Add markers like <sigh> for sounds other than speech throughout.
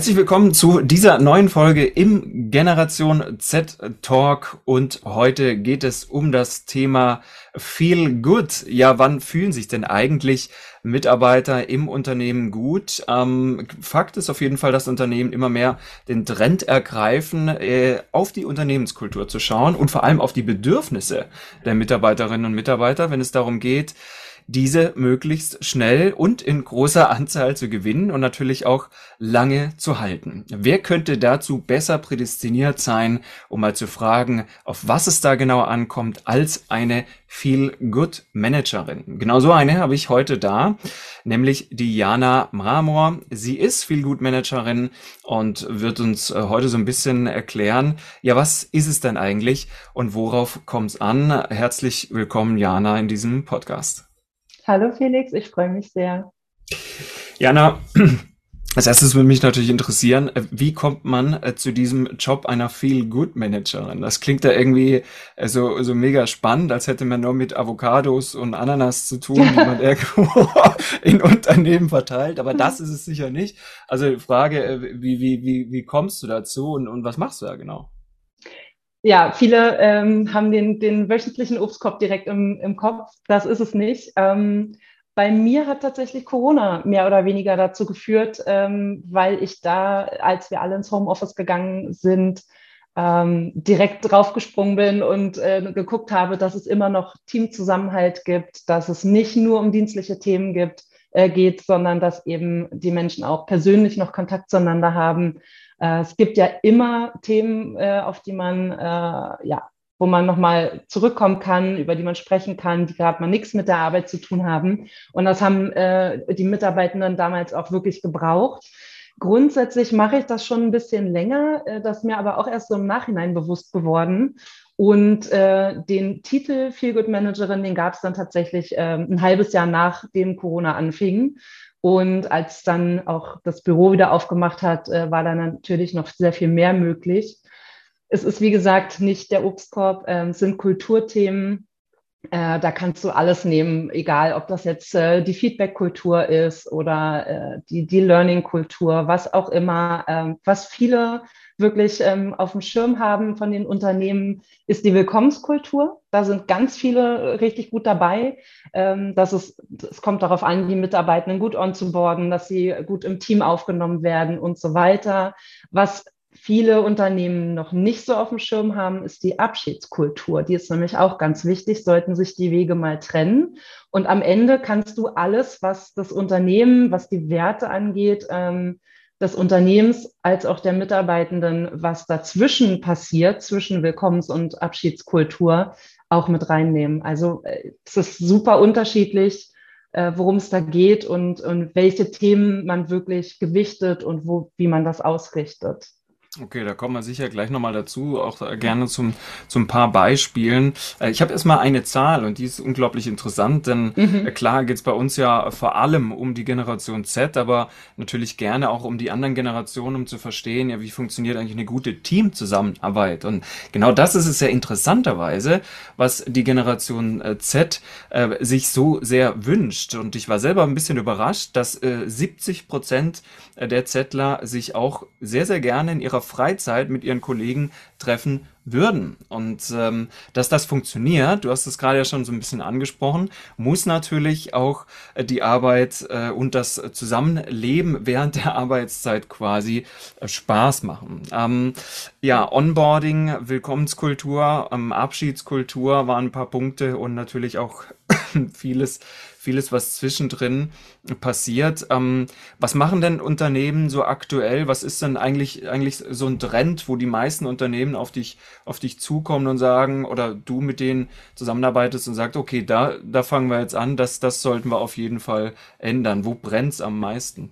Herzlich willkommen zu dieser neuen Folge im Generation Z Talk und heute geht es um das Thema Feel Good. Ja, wann fühlen sich denn eigentlich Mitarbeiter im Unternehmen gut? Ähm, Fakt ist auf jeden Fall, dass Unternehmen immer mehr den Trend ergreifen, äh, auf die Unternehmenskultur zu schauen und vor allem auf die Bedürfnisse der Mitarbeiterinnen und Mitarbeiter, wenn es darum geht, diese möglichst schnell und in großer Anzahl zu gewinnen und natürlich auch lange zu halten. Wer könnte dazu besser prädestiniert sein, um mal zu fragen, auf was es da genau ankommt, als eine Feel Good Managerin? Genau so eine habe ich heute da, nämlich die Jana Mramor. Sie ist Feel Good Managerin und wird uns äh, heute so ein bisschen erklären, ja, was ist es denn eigentlich und worauf kommt es an? Herzlich willkommen, Jana, in diesem Podcast. Hallo Felix, ich freue mich sehr. Jana, <clears throat> als erstes würde mich natürlich interessieren, äh, wie kommt man äh, zu diesem Job einer Feel-Good-Managerin? Das klingt ja irgendwie äh, so, so mega spannend, als hätte man nur mit Avocados und Ananas zu tun, die man <laughs> irgendwo <laughs> in Unternehmen verteilt. Aber das ist es sicher nicht. Also die Frage, wie, wie, wie, wie kommst du dazu und, und was machst du da genau? Ja, viele ähm, haben den, den wöchentlichen Obstkorb direkt im, im Kopf. Das ist es nicht. Ähm, bei mir hat tatsächlich Corona mehr oder weniger dazu geführt, ähm, weil ich da, als wir alle ins Homeoffice gegangen sind, ähm, direkt draufgesprungen bin und äh, geguckt habe, dass es immer noch Teamzusammenhalt gibt, dass es nicht nur um dienstliche Themen gibt, äh, geht, sondern dass eben die Menschen auch persönlich noch Kontakt zueinander haben es gibt ja immer Themen, äh, auf die man, äh, ja, wo man nochmal zurückkommen kann, über die man sprechen kann, die gerade mal nichts mit der Arbeit zu tun haben. Und das haben die Mitarbeitenden damals auch wirklich gebraucht. Grundsätzlich mache ich das schon ein bisschen länger, das mir aber auch erst so im Nachhinein bewusst geworden. Und äh, den Titel Feel Good Managerin, den gab es dann tatsächlich äh, ein halbes Jahr nachdem Corona anfing. Und als dann auch das Büro wieder aufgemacht hat, äh, war da natürlich noch sehr viel mehr möglich. Es ist, wie gesagt, nicht der Obstkorb, äh, es sind Kulturthemen. Äh, da kannst du alles nehmen, egal ob das jetzt äh, die Feedback-Kultur ist oder die, die Learning-Kultur, was auch immer, ähm, was viele wirklich ähm, auf dem Schirm haben von den Unternehmen, ist die Willkommenskultur. Da sind ganz viele richtig gut dabei. Ähm, dass es, es kommt darauf an, die Mitarbeitenden gut onzuboarden, dass sie gut im Team aufgenommen werden und so weiter. Was viele Unternehmen noch nicht so auf dem Schirm haben, ist die Abschiedskultur. Die ist nämlich auch ganz wichtig, sollten sich die Wege mal trennen. Und am Ende kannst du alles, was das Unternehmen, was die Werte angeht, ähm, des Unternehmens als auch der Mitarbeitenden, was dazwischen passiert, zwischen Willkommens- und Abschiedskultur, auch mit reinnehmen. Also äh, es ist super unterschiedlich, äh, worum es da geht und, und welche Themen man wirklich gewichtet und wo, wie man das ausrichtet. Okay, da kommen wir sicher gleich nochmal dazu, auch gerne zum, zum paar Beispielen. Äh, ich habe erstmal eine Zahl und die ist unglaublich interessant, denn mhm. Äh, klar geht's bei uns ja vor allem um die Generation Z, aber natürlich gerne auch um die anderen Generationen, um zu verstehen, ja, wie funktioniert eigentlich eine gute Teamzusammenarbeit. Und genau das ist es ja interessanterweise, was die Generation äh, Z äh, sich so sehr wünscht. Und ich war selber ein bisschen überrascht, dass äh, 70 Prozent der Zettler sich auch sehr, sehr gerne in ihrer ihrer Freizeit mit ihren Kollegen treffen würden. Und ähm, dass das funktioniert, du hast es gerade ja schon so ein bisschen angesprochen, muss natürlich auch äh, die Arbeit äh, und das Zusammenleben während der Arbeitszeit quasi äh, Spaß machen. Ähm, ja, Onboarding, Willkommenskultur, ähm, Abschiedskultur waren ein paar Punkte und natürlich auch <coughs> vieles vieles, was zwischendrin passiert. Ähm, was machen denn Unternehmen so aktuell? Was ist denn eigentlich, eigentlich so ein Trend, wo die meisten Unternehmen auf dich, auf dich zukommen und sagen, oder du mit denen zusammenarbeitest und sagst, okay, da, da fangen wir jetzt an, das, das sollten wir auf jeden Fall ändern. Wo brennt es am meisten?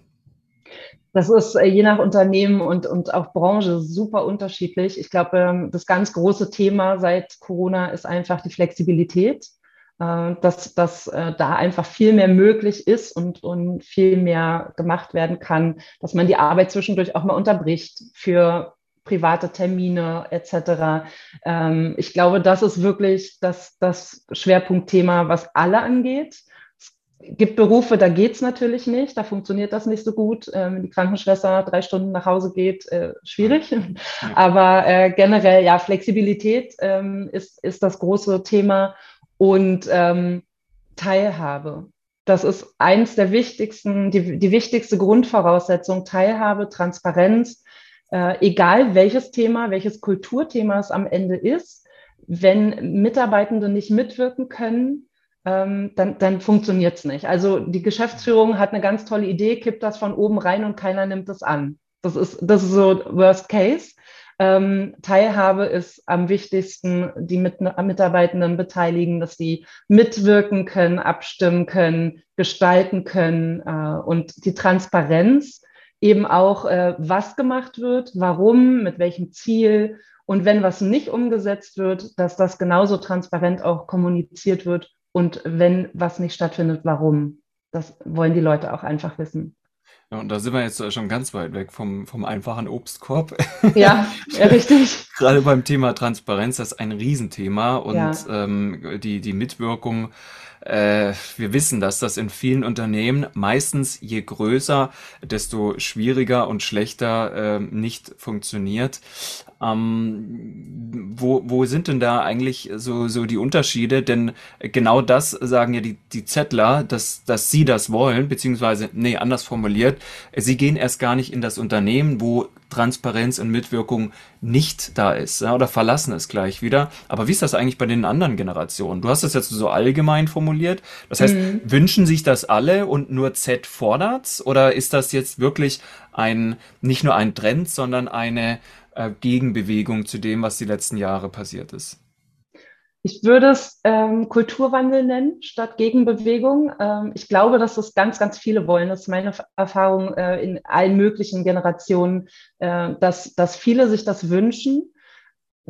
Das ist äh, je nach Unternehmen und, und auch Branche super unterschiedlich. Ich glaube, ähm, das ganz große Thema seit Corona ist einfach die Flexibilität. Äh, dass, dass äh, da einfach viel mehr möglich ist und, und viel mehr gemacht werden kann, dass man die Arbeit zwischendurch auch mal unterbricht für private Termine etc. Ähm, ich glaube, das ist wirklich das, das Schwerpunktthema, was alle angeht. Es gibt Berufe, da geht es natürlich nicht, da funktioniert das nicht so gut. Ähm, wenn die Krankenschwester drei Stunden nach Hause geht, äh, schwierig. Ja. <laughs> Aber äh, generell, ja, Flexibilität ähm, ist, ist das große Thema und ähm, Teilhabe. Das ist eins der wichtigsten, die, die wichtigste Grundvoraussetzung, Teilhabe, Transparenz, äh, egal welches Thema, welches Kulturthema es am Ende ist. Wenn Mitarbeitende nicht mitwirken können, ähm, dann, dann funktioniert es nicht. Also die Geschäftsführung hat eine ganz tolle Idee, kippt das von oben rein und keiner nimmt es an. Das ist, das ist so Worst Case. Ähm, Teilhabe ist am wichtigsten, die mit, Mitarbeitenden beteiligen, dass sie mitwirken können, abstimmen können, gestalten können äh, und die Transparenz eben auch, äh, was gemacht wird, warum, mit welchem Ziel und wenn was nicht umgesetzt wird, dass das genauso transparent auch kommuniziert wird und wenn was nicht stattfindet, warum. Das wollen die Leute auch einfach wissen. Ja, und da sind wir jetzt schon ganz weit weg vom, vom einfachen Obstkorb. Ja, <laughs> richtig. Gerade beim Thema Transparenz, das ist ein Riesenthema und ja. ähm, die, die Mitwirkung äh, wir wissen, dass das in vielen Unternehmen meistens je größer, desto schwieriger und schlechter äh, nicht funktioniert. Ähm, wo, wo sind denn da eigentlich so, so die Unterschiede? Denn genau das sagen ja die, die Zettler, dass, dass sie das wollen, beziehungsweise, nee, anders formuliert, sie gehen erst gar nicht in das Unternehmen, wo Transparenz und Mitwirkung nicht da ist ja, oder verlassen es gleich wieder. Aber wie ist das eigentlich bei den anderen Generationen? Du hast das jetzt so allgemein formuliert. Das heißt, mhm. wünschen sich das alle und nur Z fordert's? Oder ist das jetzt wirklich ein, nicht nur ein Trend, sondern eine, äh, Gegenbewegung zu dem, was die letzten Jahre passiert ist? Ich würde es ähm, Kulturwandel nennen statt Gegenbewegung. Ähm, ich glaube, dass das ganz, ganz viele wollen. Das ist meine Erfahrung äh, in allen möglichen Generationen, äh, dass, dass viele sich das wünschen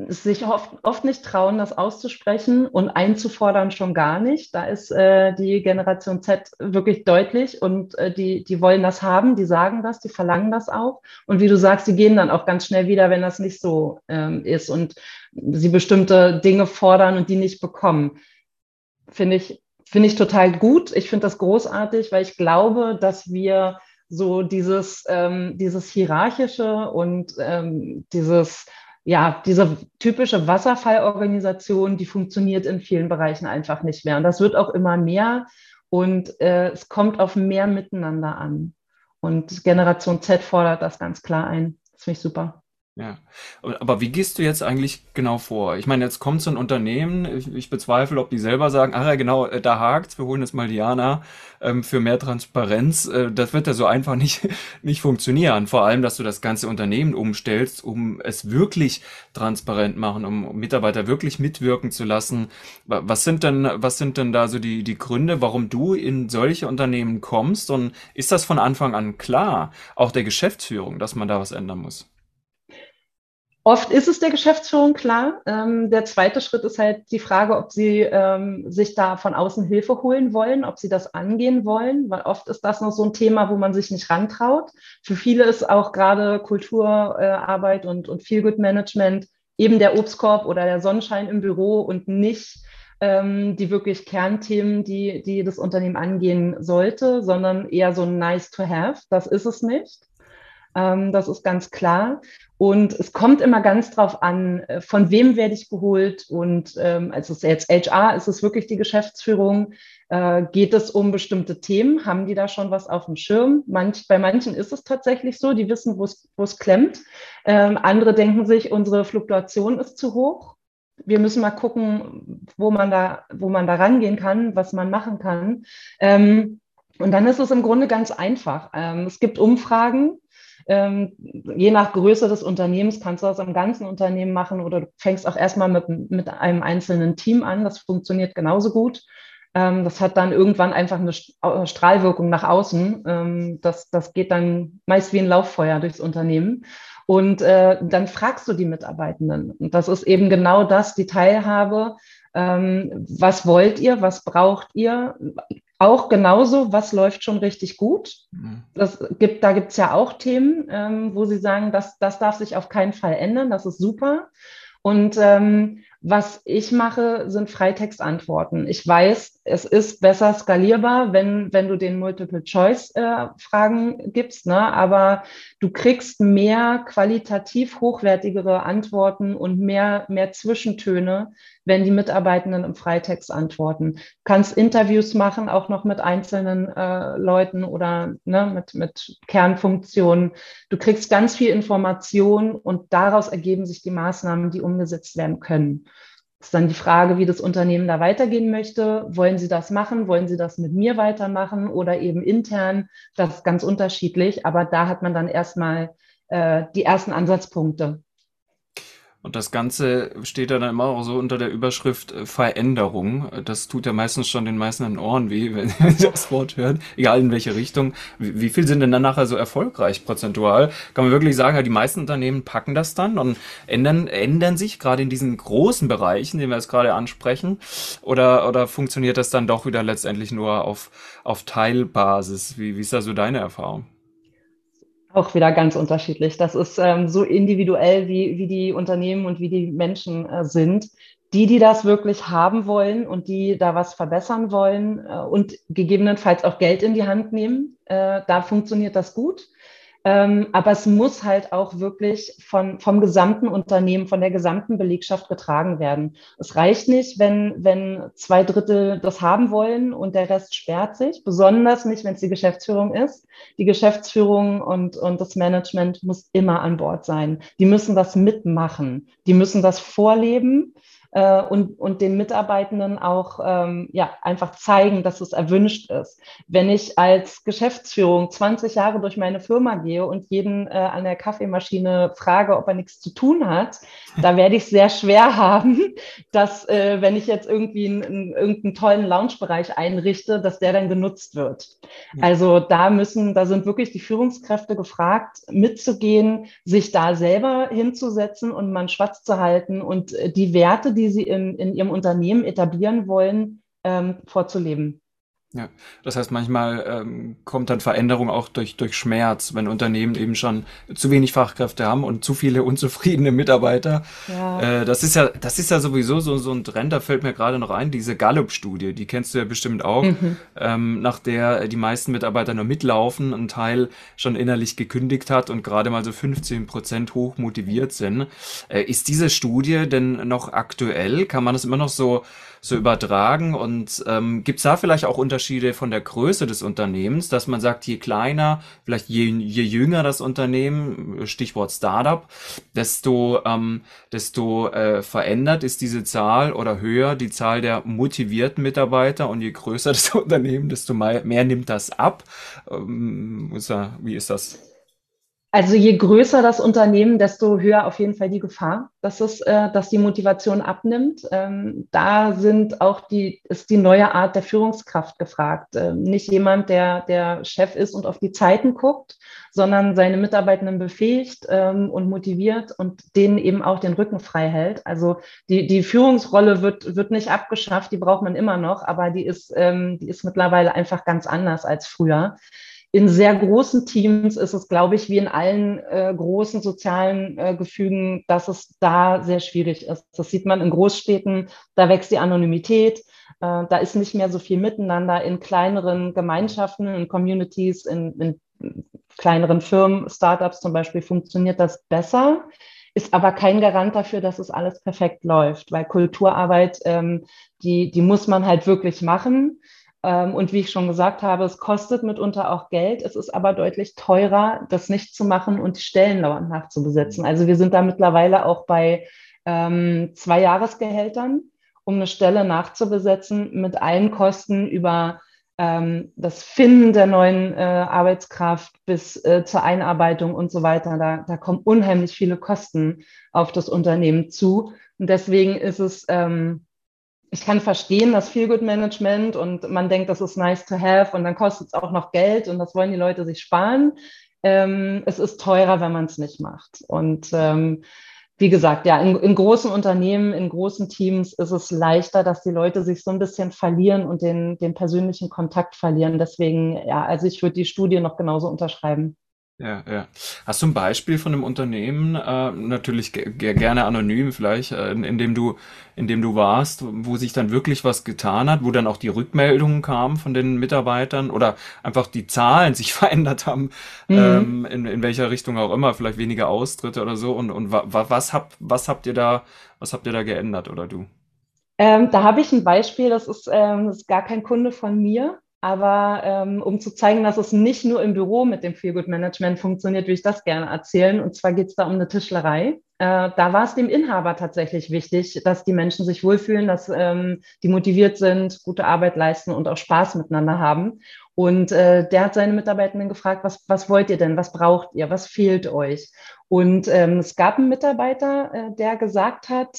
sich oft, oft nicht trauen, das auszusprechen und einzufordern schon gar nicht. Da ist äh, die Generation Z wirklich deutlich und äh, die, die wollen das haben, die sagen das, die verlangen das auch. Und wie du sagst, sie gehen dann auch ganz schnell wieder, wenn das nicht so ähm, ist und sie bestimmte Dinge fordern und die nicht bekommen. Finde ich, finde ich total gut. Ich finde das großartig, weil ich glaube, dass wir so dieses, ähm, dieses hierarchische und ähm, dieses ja, diese typische Wasserfallorganisation, die funktioniert in vielen Bereichen einfach nicht mehr. Und das wird auch immer mehr und äh, es kommt auf mehr Miteinander an. Und Generation Z fordert das ganz klar ein. Das finde ich super. Ja, aber wie gehst du jetzt eigentlich genau vor? Ich meine, jetzt kommt so ein Unternehmen, ich, ich bezweifle, ob die selber sagen, ach ja, genau, äh, da hakt's, wir holen jetzt mal Diana ähm, für mehr Transparenz. Äh, das wird ja so einfach nicht, <laughs> nicht funktionieren. Vor allem, dass du das ganze Unternehmen umstellst, um es wirklich transparent machen, um Mitarbeiter wirklich mitwirken zu lassen. Was sind denn, was sind denn da so die, die Gründe, warum du in solche Unternehmen kommst? Und ist das von Anfang an klar, auch der Geschäftsführung, dass man da was ändern muss? Oft ist es der Geschäftsführung klar. Ähm, der zweite Schritt ist halt die Frage, ob sie ähm, sich da von außen Hilfe holen wollen, ob sie das angehen wollen, weil oft ist das noch so ein Thema, wo man sich nicht rantraut. Für viele ist auch gerade Kulturarbeit äh, und, und Feel-Good-Management eben der Obstkorb oder der Sonnenschein im Büro und nicht ähm, die wirklich Kernthemen, die, die das Unternehmen angehen sollte, sondern eher so nice to have. Das ist es nicht. Ähm, das ist ganz klar. Und es kommt immer ganz drauf an, äh, von wem werde ich geholt. Und ähm, also jetzt HR ist es wirklich die Geschäftsführung. Äh, geht es um bestimmte Themen? Haben die da schon was auf dem Schirm? Manch, bei manchen ist es tatsächlich so, die wissen, wo es klemmt. Ähm, andere denken sich, unsere Fluktuation ist zu hoch. Wir müssen mal gucken, wo man da, wo man da rangehen kann, was man machen kann. Ähm, und dann ist es im Grunde ganz einfach. Ähm, es gibt Umfragen, ähm, je nach Größe des Unternehmens kannst du das am ganzen Unternehmen machen oder du fängst auch erstmal mit, mit einem einzelnen Team an. Das funktioniert genauso gut. Ähm, das hat dann irgendwann einfach eine Strahlwirkung nach außen. Ähm, das, das geht dann meist wie ein Lauffeuer durchs Unternehmen. Und äh, dann fragst du die Mitarbeitenden. Und das ist eben genau das, die Teilhabe. Ähm, was wollt ihr? Was braucht ihr? Auch genauso, was läuft schon richtig gut. Mhm. Das gibt, da gibt es ja auch Themen, ähm, wo Sie sagen, das, das darf sich auf keinen Fall ändern, das ist super. Und ähm, Was ich mache, sind Freitextantworten. Ich weiß, es ist besser skalierbar, wenn, wenn du den Multiple-Choice-Fragen äh, gibst, ne? aber du kriegst mehr qualitativ hochwertigere Antworten und mehr, mehr Zwischentöne, wenn die Mitarbeitenden im Freitext antworten. Du kannst Interviews machen, auch noch mit einzelnen äh, Leuten oder ne, mit, mit Kernfunktionen. Du kriegst ganz viel Information und daraus ergeben sich die Maßnahmen, die umgesetzt werden können. Ist dann die Frage, wie das Unternehmen da weitergehen möchte. Wollen Sie das machen? Wollen Sie das mit mir weitermachen oder eben intern? Das ist ganz unterschiedlich, aber da hat man dann erstmal äh, die ersten Ansatzpunkte. Und das Ganze steht dann immer auch so unter der Überschrift äh, Veränderung. Das tut ja meistens schon den meisten in den Ohren weh, <laughs> wenn sie das Wort hören, egal in welche Richtung. Wie, viel sind denn dann nachher so erfolgreich prozentual? Kann man wirklich sagen, die meisten Unternehmen packen das dann und ändern, ändern sich gerade in diesen großen Bereichen, den wir jetzt gerade ansprechen? Oder, oder funktioniert das dann doch wieder letztendlich nur auf, auf Teilbasis? Wie, wie ist da so deine Erfahrung? Auch wieder ganz unterschiedlich. Das ist ähm, so individuell, wie, wie die Unternehmen und wie die Menschen äh, sind. Die, die das wirklich haben wollen und die da was verbessern wollen äh, und gegebenenfalls auch Geld in die Hand nehmen, äh, da funktioniert das gut. Ähm, aber es muss halt auch wirklich von, vom gesamten Unternehmen, von der gesamten Belegschaft getragen werden. Es reicht nicht, wenn, wenn zwei Drittel das haben wollen und der Rest sperrt sich, besonders nicht, wenn es die Geschäftsführung ist. Die Geschäftsführung und, und das Management muss immer an Bord sein. Die müssen das mitmachen. Die müssen das vorleben äh, und, und den Mitarbeitenden auch ähm, ja, einfach zeigen, dass es erwünscht ist. Wenn ich als Geschäftsführung 20 Jahre durch meine Firma gehe und jeden äh, an der Kaffeemaschine frage, ob er nichts zu tun hat, da werde ich sehr schwer <laughs> haben, dass äh, wenn ich jetzt irgendwie einen, irgendeinen tollen Lounge-Bereich einrichte, dass der dann genutzt wird. Also da müssen, da sind wirklich die Führungskräfte gefragt, mitzugehen, sich da selber hinzusetzen und man schwarz zu halten und äh, die Werte, die sie in, in ihrem Unternehmen etablieren wollen, ähm, vorzuleben. Ja, das heißt, manchmal ähm, kommt dann Veränderung auch durch, durch Schmerz, wenn Unternehmen eben schon zu wenig Fachkräfte haben und zu viele unzufriedene Mitarbeiter. Ja. Äh, das ist ja, das ist ja sowieso so, so ein Trend, da fällt mir gerade noch ein, diese Gallup-Studie, die kennst du ja bestimmt auch, mhm. ähm, nach der die meisten Mitarbeiter nur mitlaufen, ein Teil schon innerlich gekündigt hat und gerade mal so 15 Prozent hoch motiviert sind. Äh, ist diese Studie denn noch aktuell? Kann man das immer noch so so übertragen? Und ähm, gibt es da vielleicht auch Unterschiede von der Größe des Unternehmens, dass man sagt, je kleiner, vielleicht je, je jünger das Unternehmen, Stichwort Startup, desto, ähm, desto äh, verändert ist diese Zahl oder höher die Zahl der motivierten Mitarbeiter und je größer <laughs> das Unternehmen, desto mehr, mehr nimmt das ab. Ähm, wie ist das? Also je größer das Unternehmen, desto höher auf jeden Fall die Gefahr, dass es, äh, dass die Motivation abnimmt. Ähm, da sind auch die, ist die neue Art der Führungskraft gefragt. Ähm, nicht jemand, der der Chef ist und auf die Zeiten guckt, sondern seine Mitarbeitenden befähigt ähm, und motiviert und denen eben auch den Rücken frei hält. Also die, die Führungsrolle wird, wird nicht abgeschafft, die braucht man immer noch, aber die ist, ähm, die ist mittlerweile einfach ganz anders als früher. In sehr großen Teams ist es, glaube ich, wie in allen äh, großen sozialen äh, Gefügen, dass es da sehr schwierig ist. Das sieht man in Großstädten, da wächst die Anonymität, äh, da ist nicht mehr so viel miteinander. In kleineren Gemeinschaften, in Communities, in, in kleineren Firmen, Startups zum Beispiel, funktioniert das besser ist aber kein Garant dafür, dass es alles perfekt läuft, weil Kulturarbeit, ähm, die, die muss man halt wirklich machen. Ähm, und wie ich schon gesagt habe, es kostet mitunter auch Geld. Es ist aber deutlich teurer, das nicht zu machen und die Stellen dauernd nachzubesetzen. Also wir sind da mittlerweile auch bei ähm, zwei Jahresgehältern, um eine Stelle nachzubesetzen mit allen Kosten über ähm, das Finden der neuen äh, Arbeitskraft bis äh, zur Einarbeitung und so weiter. Da, da kommen unheimlich viele Kosten auf das Unternehmen zu. Und deswegen ist es ähm, ich kann verstehen, das Feel-Good-Management und man denkt, das ist nice to have und dann kostet es auch noch Geld und das wollen die Leute sich sparen. Ähm, es ist teurer, wenn man es nicht macht. Und ähm, wie gesagt, ja, in, in, großen Unternehmen, in großen Teams ist es leichter, dass die Leute sich so ein bisschen verlieren und den, den persönlichen Kontakt verlieren. Deswegen, ja, also ich würde die Studie noch genauso unterschreiben. Ja, ja. Hast du ein Beispiel von einem Unternehmen, äh, natürlich ge gerne anonym vielleicht, äh, in, in dem du, in dem du warst, wo sich dann wirklich was getan hat, wo dann auch die Rückmeldungen kamen von den Mitarbeitern oder einfach die Zahlen sich <laughs> verändert haben, Mhm. ähm, in, in welcher Richtung auch immer, vielleicht weniger Austritte oder so. Und, und wa, wa, was habt, was habt ihr da, was habt ihr da geändert oder du? Ähm, da habe ich ein Beispiel, das ist, ähm, das ist gar kein Kunde von mir, aber ähm, um zu zeigen, dass es nicht nur im Büro mit dem Feelgood Management funktioniert, würde ich das gerne erzählen. Und zwar geht es da um eine Tischlerei. Äh, da war es dem Inhaber tatsächlich wichtig, dass die Menschen sich wohlfühlen, dass ähm, die motiviert sind, gute Arbeit leisten und auch Spaß miteinander haben. Und äh, der hat seine Mitarbeitenden gefragt, was, was wollt ihr denn, was braucht ihr, was fehlt euch? Und ähm, es gab einen Mitarbeiter, äh, der gesagt hat,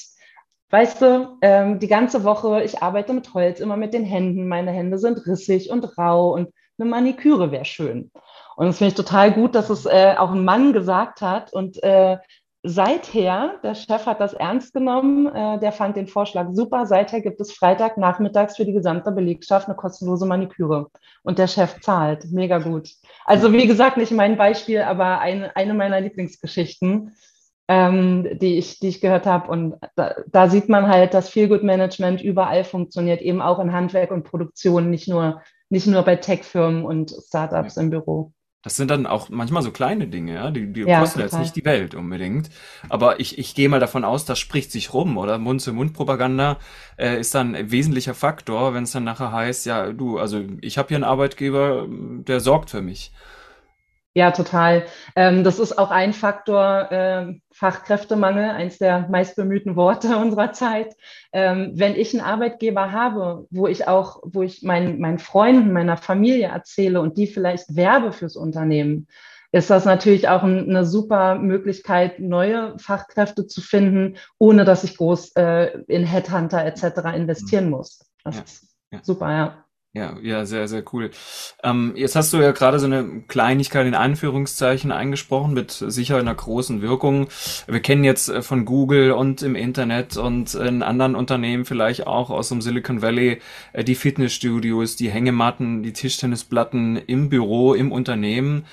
Weißt du, ähm, die ganze Woche, ich arbeite mit Holz, immer mit den Händen. Meine Hände sind rissig und rau und eine Maniküre wäre schön. Und das finde ich total gut, dass es äh, auch ein Mann gesagt hat. Und äh, seither, der Chef hat das ernst genommen, äh, der fand den Vorschlag super. Seither gibt es Freitagnachmittags für die gesamte Belegschaft eine kostenlose Maniküre. Und der Chef zahlt. Mega gut. Also wie gesagt, nicht mein Beispiel, aber eine, eine meiner Lieblingsgeschichten ähm, die, ich, die ich gehört habe. Und da, da sieht man halt, dass Feelgood-Management überall funktioniert, eben auch in Handwerk und Produktion, nicht nur, nicht nur bei Tech-Firmen und Startups im Büro. Das sind dann auch manchmal so kleine Dinge, ja, die, die Ja, kosten jetzt total. nicht die Welt unbedingt. Aber ich, ich gehe mal davon aus, das spricht sich rum, oder? Mund-zu-Mund-Propaganda äh, ist dann ein wesentlicher Faktor, wenn es dann nachher heißt, ja, du, also ich habe hier einen Arbeitgeber, der sorgt für mich. Ja, total. Ähm, das ist auch ein Faktor, ähm, Fachkräftemangel, eins der meistbemühten Worte <laughs> unserer Zeit. Ähm, wenn ich einen Arbeitgeber habe, wo ich auch, wo ich meinen, meinen Freunden, meiner Familie erzähle und die vielleicht werbe fürs Unternehmen, ist das natürlich auch ein, eine super Möglichkeit, neue Fachkräfte zu finden, ohne dass ich groß äh, in Headhunter etc. investieren muss. Das Ja, ist ja. super, ja. Ja, ja, sehr, sehr cool. Ähm, jetzt hast du ja gerade so eine Kleinigkeit in Anführungszeichen eingesprochen, mit sicher einer großen Wirkung. Wir kennen jetzt äh, von Google und im Internet und in anderen Unternehmen vielleicht auch aus dem Silicon Valley äh, die Fitnessstudios, die Hängematten, die Tischtennisplatten im Büro, im Unternehmen.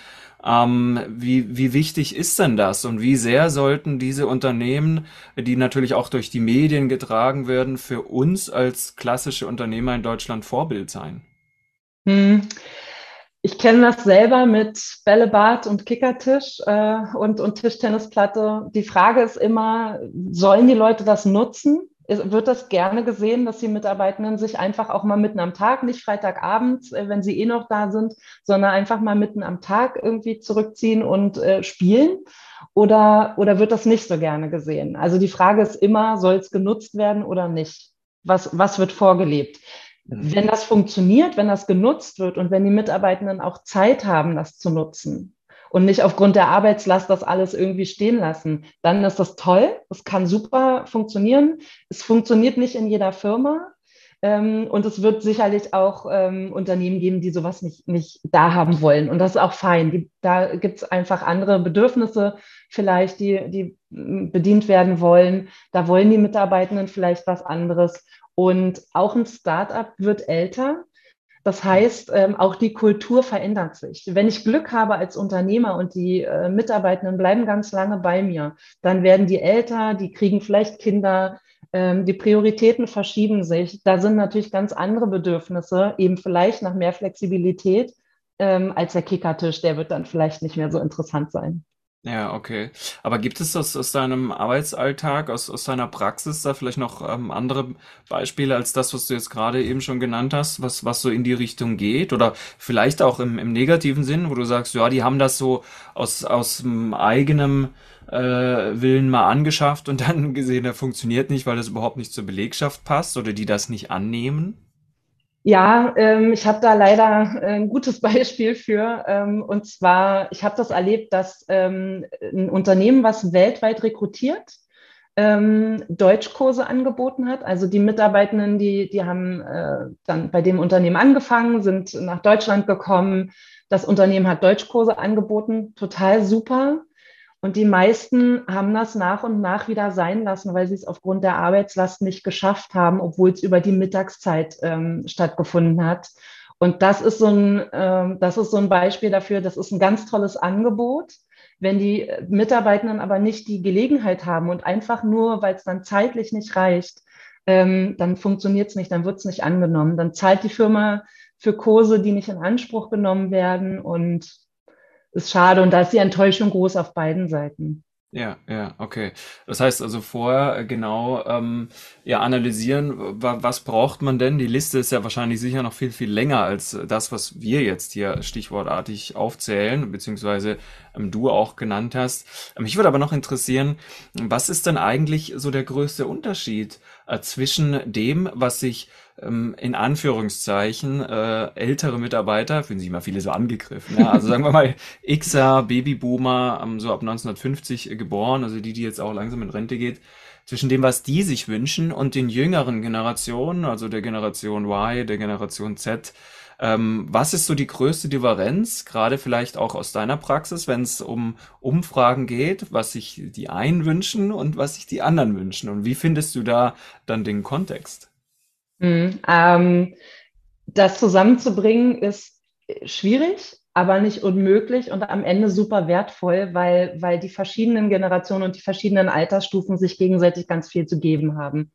Ähm, wie, wie wichtig ist denn das und wie sehr sollten diese Unternehmen, die natürlich auch durch die Medien getragen werden, für uns als klassische Unternehmer in Deutschland Vorbild sein? Hm. Ich kenne das selber mit Bällebad und Kickertisch äh, und, und Tischtennisplatte. Die Frage ist immer, sollen die Leute das nutzen? Wird das gerne gesehen, dass die Mitarbeitenden sich einfach auch mal mitten am Tag, nicht Freitagabends, äh, wenn sie eh noch da sind, sondern einfach mal mitten am Tag irgendwie zurückziehen und äh, spielen? Oder, oder wird das nicht so gerne gesehen? Also die Frage ist immer, soll es genutzt werden oder nicht? Was, was wird vorgelebt? Hm. Wenn das funktioniert, wenn das genutzt wird und wenn die Mitarbeitenden auch Zeit haben, das zu nutzen und nicht aufgrund der Arbeitslast das alles irgendwie stehen lassen, dann ist das toll. Es kann super funktionieren. Es funktioniert nicht in jeder Firma. Ähm, und es wird sicherlich auch ähm, Unternehmen geben, die sowas nicht, nicht da haben wollen. Und das ist auch fein. Die, da gibt es einfach andere Bedürfnisse vielleicht, die, die bedient werden wollen. Da wollen die Mitarbeitenden vielleicht was anderes. Und auch ein Startup wird älter. Das heißt, ähm, auch die Kultur verändert sich. Wenn ich Glück habe als Unternehmer und die äh, Mitarbeitenden bleiben ganz lange bei mir, dann werden die älter, die kriegen vielleicht Kinder, ähm, die Prioritäten verschieben sich. Da sind natürlich ganz andere Bedürfnisse, eben vielleicht nach mehr Flexibilität ähm, als der Kickertisch. Der wird dann vielleicht nicht mehr so interessant sein. Ja, okay. Aber gibt es das aus deinem Arbeitsalltag, aus, aus deiner Praxis da vielleicht noch ähm, andere Beispiele als das, was du jetzt gerade eben schon genannt hast, was, was so in die Richtung geht? Oder vielleicht auch im, im negativen Sinn, wo du sagst, ja, die haben das so aus, aus dem eigenen äh, Willen mal angeschafft und dann <laughs> gesehen, der funktioniert nicht, weil das überhaupt nicht zur Belegschaft passt oder die das nicht annehmen? Ja, ähm, ich habe da leider äh, ein gutes <laughs> Beispiel für. Ähm, und zwar, ich habe das erlebt, dass ähm, ein Unternehmen, was weltweit rekrutiert, ähm, Deutschkurse angeboten hat. Also die Mitarbeitenden, die, die haben äh, dann bei dem Unternehmen angefangen, sind nach Deutschland gekommen. Das Unternehmen hat Deutschkurse angeboten, total super. Und die meisten haben das nach und nach wieder sein lassen, weil sie es aufgrund der Arbeitslast nicht geschafft haben, obwohl es über die Mittagszeit ähm, stattgefunden hat. Und das ist so ein, äh, das ist so ein Beispiel dafür, das ist ein ganz tolles Angebot. Wenn die Mitarbeitenden aber nicht die Gelegenheit haben und einfach nur, weil es dann zeitlich nicht reicht, ähm, dann funktioniert es nicht, dann wird es nicht angenommen. Dann zahlt die Firma für Kurse, die nicht in Anspruch genommen werden und ist schade. Und da ist die Enttäuschung groß auf beiden Seiten. Ja, ja, okay. Das heißt also vorher äh, genau ähm, ja analysieren, was braucht man denn? Die Liste ist ja wahrscheinlich sicher noch viel, viel länger als das, was wir jetzt hier stichwortartig aufzählen, beziehungsweise ähm, du auch genannt hast. Mich würde aber noch interessieren, was ist denn eigentlich so der größte Unterschied äh, zwischen dem, was sich ähm, in Anführungszeichen äh, ältere Mitarbeiter, fühlen sich immer viele so angegriffen, ja, also sagen wir mal <laughs> Xer, Babyboomer, ähm, so ab 1950 geboren, also die, die jetzt auch langsam in Rente geht, zwischen dem, was die sich wünschen und den jüngeren Generationen, also der Generation Y, der Generation Z, ähm, was ist so die größte Differenz, gerade vielleicht auch aus deiner Praxis, wenn es um Umfragen geht, was sich die einen wünschen und was sich die anderen wünschen? Und wie findest du da dann den Kontext? Mhm, ähm, das zusammenzubringen ist schwierig, aber nicht unmöglich und am Ende super wertvoll, weil, weil die verschiedenen Generationen und die verschiedenen Altersstufen sich gegenseitig ganz viel zu geben haben.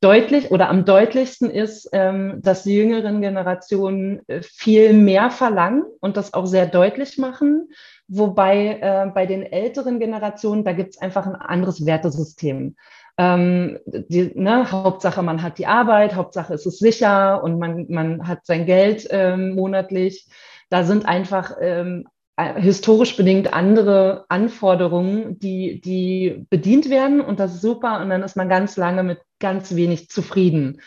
Deutlich oder am deutlichsten ist, ähm, dass die jüngeren Generationen äh, viel mehr verlangen und das auch sehr deutlich machen. Wobei äh, bei den älteren Generationen, da gibt es einfach ein anderes Wertesystem. Ähm, die, ne, Hauptsache, man hat die Arbeit, Hauptsache, es ist sicher und man, man hat sein Geld ähm, monatlich. Da sind einfach ähm, äh, historisch bedingt andere Anforderungen, die, die bedient werden und das ist super und dann ist man ganz lange mit ganz wenig zufrieden.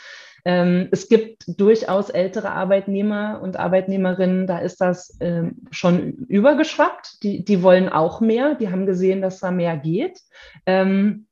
Ähm, es gibt durchaus ältere Arbeitnehmer und Arbeitnehmerinnen, da ist das ähm, schon übergeschwappt. Die, die wollen auch mehr, die haben gesehen, dass da mehr geht. Ähm,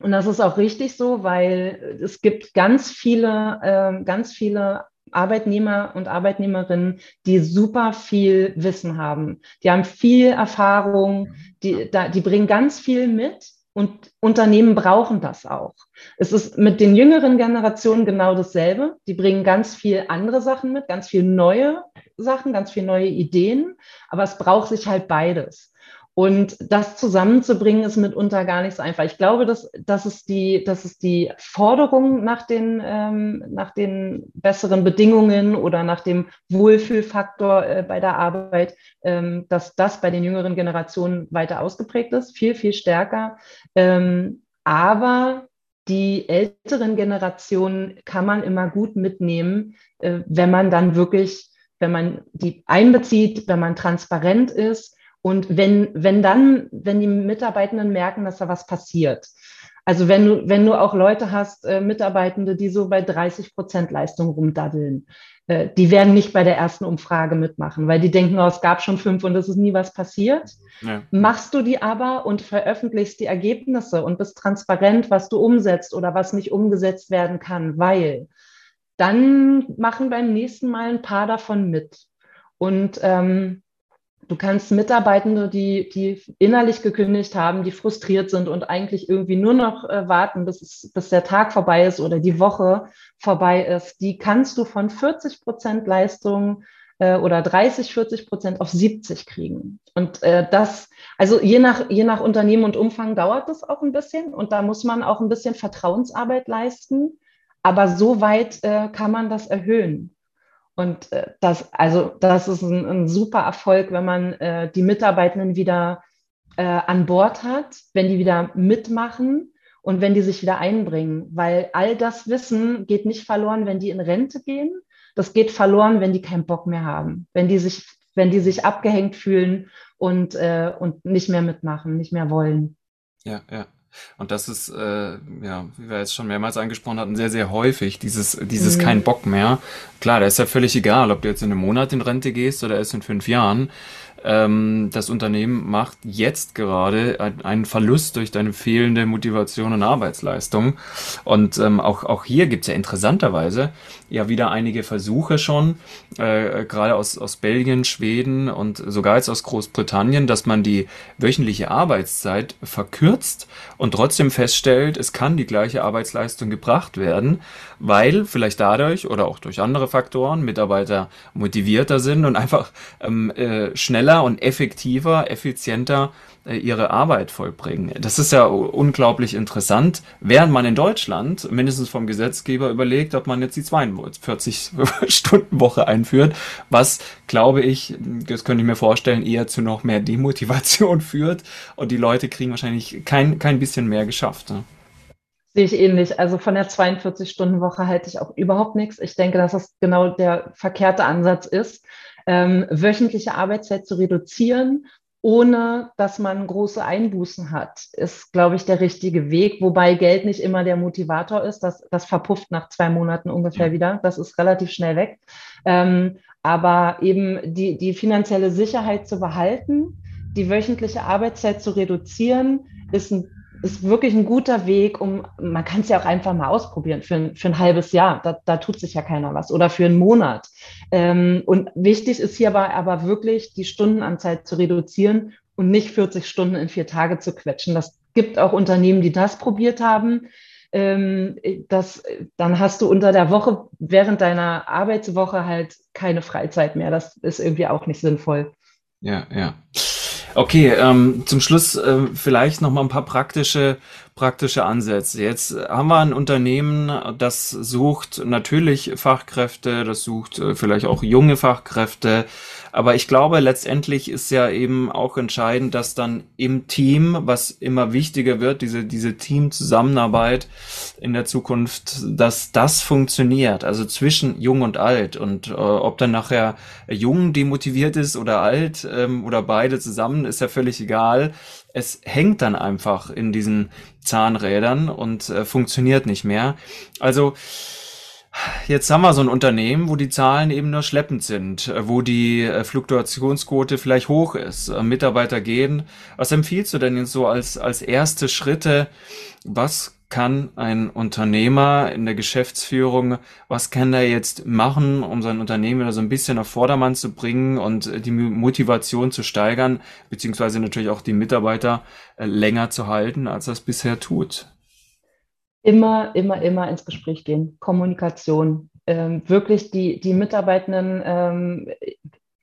und das ist auch richtig so, weil es gibt ganz viele, äh, ganz viele Arbeitnehmer und Arbeitnehmerinnen, die super viel Wissen haben. Die haben viel Erfahrung, die, die bringen ganz viel mit und Unternehmen brauchen das auch. Es ist mit den jüngeren Generationen genau dasselbe. Die bringen ganz viel andere Sachen mit, ganz viel neue Sachen, ganz viel neue Ideen, aber es braucht sich halt beides. Und das zusammenzubringen ist mitunter gar nicht so einfach. Ich glaube, dass, dass, es, die, dass es die Forderung nach den, ähm, nach den besseren Bedingungen oder nach dem Wohlfühlfaktor äh, bei der Arbeit, ähm, dass das bei den jüngeren Generationen weiter ausgeprägt ist, viel, viel stärker. Ähm, aber die älteren Generationen kann man immer gut mitnehmen, äh, wenn man dann wirklich, wenn man die einbezieht, wenn man transparent ist und wenn, wenn dann, wenn die Mitarbeitenden merken, dass da was passiert. Also wenn du, wenn du auch Leute hast, äh, Mitarbeitende, die so bei 30 Prozent Leistung rumdaddeln, äh, die werden nicht bei der ersten Umfrage mitmachen, weil die denken, oh, es gab schon fünf und es ist nie was passiert. Ja. Machst du die aber und veröffentlichst die Ergebnisse und bist transparent, was du umsetzt oder was nicht umgesetzt werden kann, weil dann machen beim nächsten Mal ein paar davon mit. Und ähm, Du kannst Mitarbeitende, die, die innerlich gekündigt haben, die frustriert sind und eigentlich irgendwie nur noch äh, warten, bis, bis der Tag vorbei ist oder die Woche vorbei ist, die kannst du von 40 Prozent Leistung äh, oder 30, 40 Prozent auf 70 kriegen. Und äh, das, also je nach, je nach Unternehmen und Umfang dauert das auch ein bisschen und da muss man auch ein bisschen Vertrauensarbeit leisten. Aber so weit äh, kann man das erhöhen. Und äh, das, also das ist ein, ein, super Erfolg, wenn man äh, die Mitarbeitenden wieder äh, an Bord hat, wenn die wieder mitmachen und wenn die sich wieder einbringen. Weil all das Wissen geht nicht verloren, wenn die in Rente gehen. Das geht verloren, wenn die keinen Bock mehr haben, wenn die sich, wenn die sich abgehängt fühlen und, äh, und nicht mehr mitmachen, nicht mehr wollen. Ja, ja. Und das ist, äh, ja, wie wir jetzt schon mehrmals angesprochen hatten, sehr, sehr häufig, dieses, dieses mhm. kein Bock mehr. Klar, da ist ja völlig egal, ob du jetzt in einem Monat in Rente gehst oder erst in fünf Jahren. Ähm, das Unternehmen macht jetzt gerade einen Verlust durch deine fehlende Motivation und Arbeitsleistung. Und ähm, auch, auch hier gibt's ja interessanterweise ja wieder einige Versuche schon, äh, gerade aus, aus Belgien, Schweden und sogar jetzt aus Großbritannien, dass man die wöchentliche Arbeitszeit verkürzt und trotzdem feststellt, es kann die gleiche Arbeitsleistung gebracht werden, weil vielleicht dadurch oder auch durch andere Faktoren Mitarbeiter motivierter sind und einfach ähm, äh, schneller und effektiver, effizienter äh, ihre Arbeit vollbringen. Das ist ja unglaublich interessant, während man in Deutschland mindestens vom Gesetzgeber überlegt, ob man jetzt die 42-Stunden-Woche <laughs> einführt, was, glaube ich, das könnte ich mir vorstellen, eher zu noch mehr Demotivation <laughs> führt und die Leute kriegen wahrscheinlich kein, kein bisschen mehr geschafft. Ne? Sehe ich ähnlich. Also von der 42-Stunden-Woche halte ich auch überhaupt nichts. Ich denke, dass das genau der verkehrte Ansatz ist, ähm, wöchentliche Arbeitszeit zu reduzieren ohne dass man große Einbußen hat, ist, glaube ich, der richtige Weg. Wobei Geld nicht immer der Motivator ist. Das, das verpufft nach zwei Monaten ungefähr wieder. Das ist relativ schnell weg. Ähm, aber eben die, die finanzielle Sicherheit zu behalten, die wöchentliche Arbeitszeit zu reduzieren, ist ein ist wirklich ein guter Weg, um, man kann es ja auch einfach mal ausprobieren für ein, für ein halbes Jahr. Da, da tut sich ja keiner was oder für einen Monat. Ähm, und wichtig ist hierbei aber wirklich, die Stundenanzahl zu reduzieren und nicht 40 Stunden in vier Tage zu quetschen. Das gibt auch Unternehmen, die das probiert haben. Ähm, das, dann hast du unter der Woche während deiner Arbeitswoche halt keine Freizeit mehr. Das ist irgendwie auch nicht sinnvoll. Ja, ja. Okay, ähm, zum Schluss äh, vielleicht noch mal ein paar praktische praktische Ansätze. Jetzt haben wir ein Unternehmen, das sucht natürlich Fachkräfte, das sucht äh, vielleicht auch junge Fachkräfte. Aber ich glaube, letztendlich ist ja eben auch entscheidend, dass dann im Team, was immer wichtiger wird, diese, diese Teamzusammenarbeit in der Zukunft, dass das funktioniert. Also zwischen jung und alt. Und äh, ob dann nachher jung demotiviert ist oder alt ähm, oder beide zusammen, ist ja völlig egal es hängt dann einfach in diesen Zahnrädern und äh, funktioniert nicht mehr. Also Jetzt haben wir so ein Unternehmen, wo die Zahlen eben nur schleppend sind, äh, wo die äh, Fluktuationsquote vielleicht hoch ist, äh, Mitarbeiter gehen. Was empfiehlst du denn jetzt so als, als erste Schritte? Was kann ein Unternehmer in der Geschäftsführung, was kann er jetzt machen, um sein Unternehmen wieder so ein bisschen auf Vordermann zu bringen und die Motivation zu steigern, beziehungsweise natürlich auch die Mitarbeiter länger zu halten, als er es bisher tut? Immer, immer, immer ins Gespräch gehen. Kommunikation. Ähm, wirklich die, die Mitarbeitenden ähm,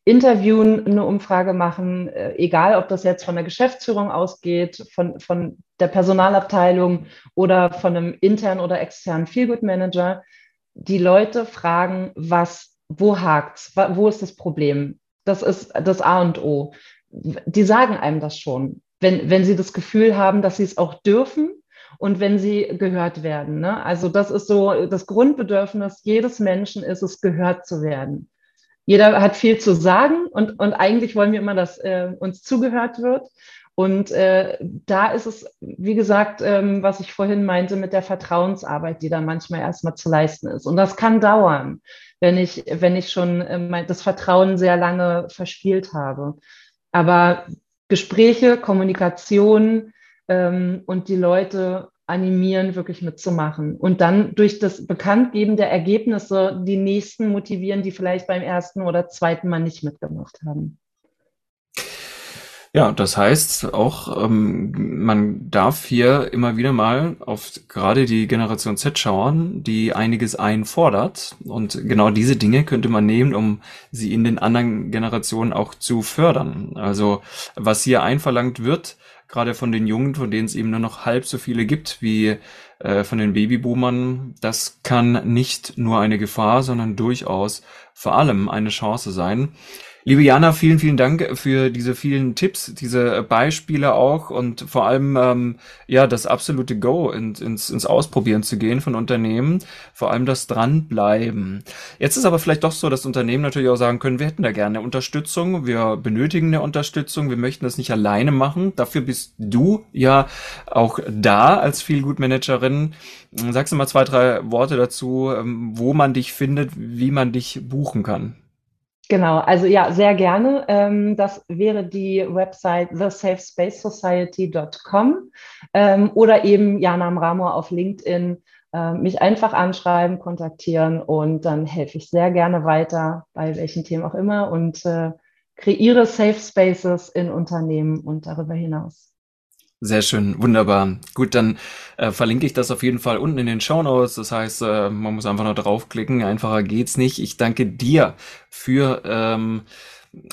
interviewen, eine Umfrage machen, äh, egal ob das jetzt von der Geschäftsführung ausgeht, von, von der Personalabteilung oder von einem internen oder externen Feelgood Manager. Die Leute fragen, was, wo hakt's, wo ist das Problem? Das ist das A und O. Die sagen einem das schon, wenn, wenn sie das Gefühl haben, dass sie es auch dürfen und wenn sie gehört werden. Ne? Also das ist so das Grundbedürfnis jedes Menschen ist es, gehört zu werden jeder hat viel zu sagen und, und eigentlich wollen wir immer, dass äh, uns zugehört wird. Und äh, da ist es, wie gesagt, ähm, was ich vorhin meinte mit der Vertrauensarbeit, die da manchmal erstmal zu leisten ist. Und das kann dauern, wenn ich, wenn ich schon äh, das Vertrauen sehr lange verspielt habe. Aber Gespräche, Kommunikation ähm, und die Leute animieren, wirklich mitzumachen. Und dann durch das Bekanntgeben der Ergebnisse die nächsten motivieren, die vielleicht beim ersten oder zweiten Mal nicht mitgemacht haben. Ja, das heißt auch, ähm, man darf hier immer wieder mal auf gerade die Generation Z schauen, die einiges einfordert. Und genau diese Dinge könnte man nehmen, um sie in den anderen Generationen auch zu fördern. Also was hier einverlangt wird, gerade von den Jungen, von denen es eben nur noch halb so viele gibt wie äh, von den Babyboomern, das kann nicht nur eine Gefahr, sondern durchaus vor allem eine Chance sein. Liebe Jana, vielen, vielen Dank für diese vielen Tipps, diese Beispiele auch und vor allem ähm, ja das absolute Go in, ins, ins Ausprobieren zu gehen von Unternehmen, vor allem das Dranbleiben. Jetzt ist aber vielleicht doch so, dass Unternehmen natürlich auch sagen können, wir hätten da gerne Unterstützung, wir benötigen eine Unterstützung, wir möchten das nicht alleine machen. Dafür bist du ja auch da als Feelgood-Managerin. Sagst du mal zwei, drei Worte dazu, ähm, wo man dich findet, wie man dich buchen kann. Genau, also ja, sehr gerne. Ähm, das wäre die Website thesafespacesociety.com ähm, oder eben Jana Mramor auf LinkedIn. Äh, mich einfach anschreiben, kontaktieren und dann helfe ich sehr gerne weiter, bei welchen Themen auch immer und äh, kreiere Safe Spaces in Unternehmen und darüber hinaus. Sehr schön, wunderbar. Gut, dann äh, verlinke ich das auf jeden Fall unten in den Show Notes. Das heißt, äh, man muss einfach nur draufklicken. Einfacher geht's nicht. Ich danke dir für ähm,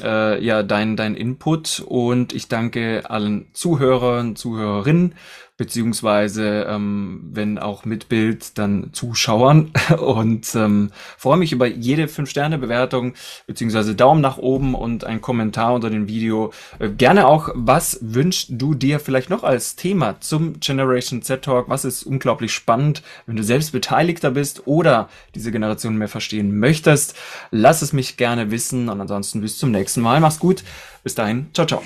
äh, ja dein dein Input und ich danke allen Zuhörern, Zuhörerinnen beziehungsweise ähm, wenn auch mit Bild, dann Zuschauern <laughs> und ähm, freue mich über jede 5-Sterne-Bewertung beziehungsweise Daumen nach oben und ein Kommentar unter dem Video. Äh, gerne auch, was wünschst du dir vielleicht noch als Thema zum Generation Z Talk? Was ist unglaublich spannend, wenn du selbst Beteiligter bist oder diese Generation mehr verstehen möchtest? Lass es mich gerne wissen und ansonsten bis zum nächsten Mal. Mach's gut. Bis dahin. Ciao, ciao.